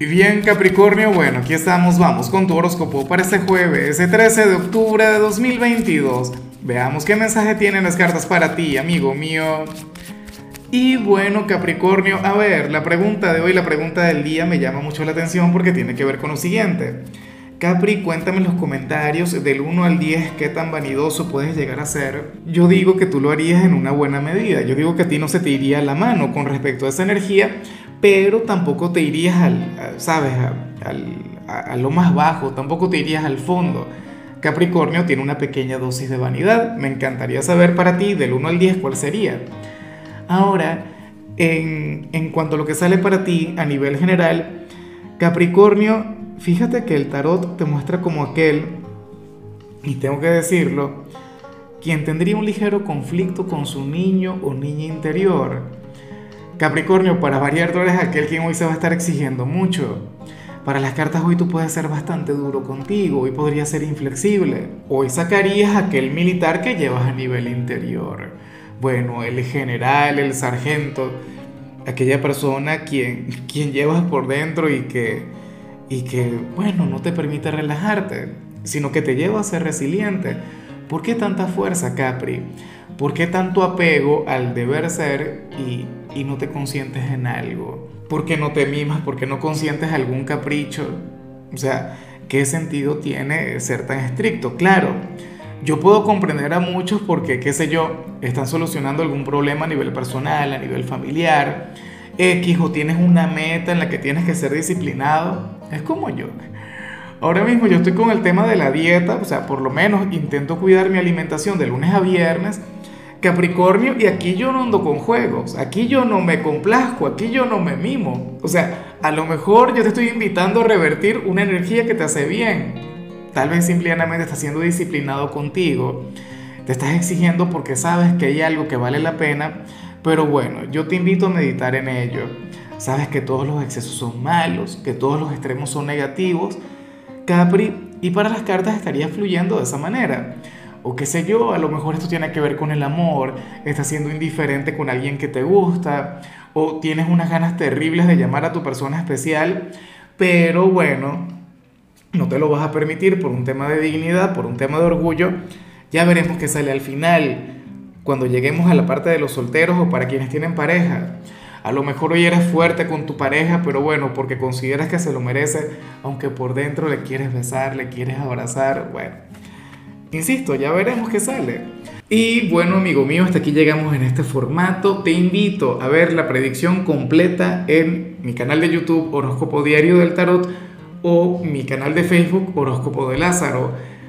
Y bien, Capricornio, bueno, aquí estamos, vamos con tu horóscopo para este jueves, el 13 de octubre de 2022. Veamos qué mensaje tienen las cartas para ti, amigo mío. Y bueno, Capricornio, a ver, la pregunta de hoy, la pregunta del día me llama mucho la atención porque tiene que ver con lo siguiente. Capri, cuéntame en los comentarios del 1 al 10 qué tan vanidoso puedes llegar a ser. Yo digo que tú lo harías en una buena medida. Yo digo que a ti no se te iría la mano con respecto a esa energía, pero tampoco te irías al, ¿sabes? A, lo más bajo, tampoco te irías al fondo. Capricornio tiene una pequeña dosis de vanidad. Me encantaría saber para ti del 1 al 10 cuál sería. Ahora, en, en cuanto a lo que sale para ti a nivel general, Capricornio fíjate que el tarot te muestra como aquel, y tengo que decirlo, quien tendría un ligero conflicto con su niño o niña interior. Capricornio, para variar, tú eres aquel quien hoy se va a estar exigiendo mucho. Para las cartas hoy tú puedes ser bastante duro contigo, hoy podría ser inflexible. Hoy sacarías aquel militar que llevas a nivel interior. Bueno, el general, el sargento, aquella persona quien, quien llevas por dentro y que, y que, bueno, no te permite relajarte, sino que te lleva a ser resiliente. ¿Por qué tanta fuerza, Capri? ¿Por qué tanto apego al deber ser y, y no te consientes en algo? ¿Por qué no te mimas? ¿Por qué no consientes algún capricho? O sea, ¿qué sentido tiene ser tan estricto? Claro, yo puedo comprender a muchos porque, qué sé yo, están solucionando algún problema a nivel personal, a nivel familiar, X o tienes una meta en la que tienes que ser disciplinado es como yo. Ahora mismo yo estoy con el tema de la dieta, o sea, por lo menos intento cuidar mi alimentación de lunes a viernes. Capricornio, y aquí yo no ando con juegos, aquí yo no me complazco, aquí yo no me mimo. O sea, a lo mejor yo te estoy invitando a revertir una energía que te hace bien. Tal vez simplemente estás siendo disciplinado contigo, te estás exigiendo porque sabes que hay algo que vale la pena, pero bueno, yo te invito a meditar en ello sabes que todos los excesos son malos, que todos los extremos son negativos, Capri, y para las cartas estaría fluyendo de esa manera. O qué sé yo, a lo mejor esto tiene que ver con el amor, estás siendo indiferente con alguien que te gusta, o tienes unas ganas terribles de llamar a tu persona especial, pero bueno, no te lo vas a permitir por un tema de dignidad, por un tema de orgullo. Ya veremos qué sale al final, cuando lleguemos a la parte de los solteros o para quienes tienen pareja. A lo mejor hoy eres fuerte con tu pareja, pero bueno, porque consideras que se lo merece, aunque por dentro le quieres besar, le quieres abrazar, bueno. Insisto, ya veremos qué sale. Y bueno, amigo mío, hasta aquí llegamos en este formato. Te invito a ver la predicción completa en mi canal de YouTube Horóscopo Diario del Tarot o mi canal de Facebook Horóscopo de Lázaro.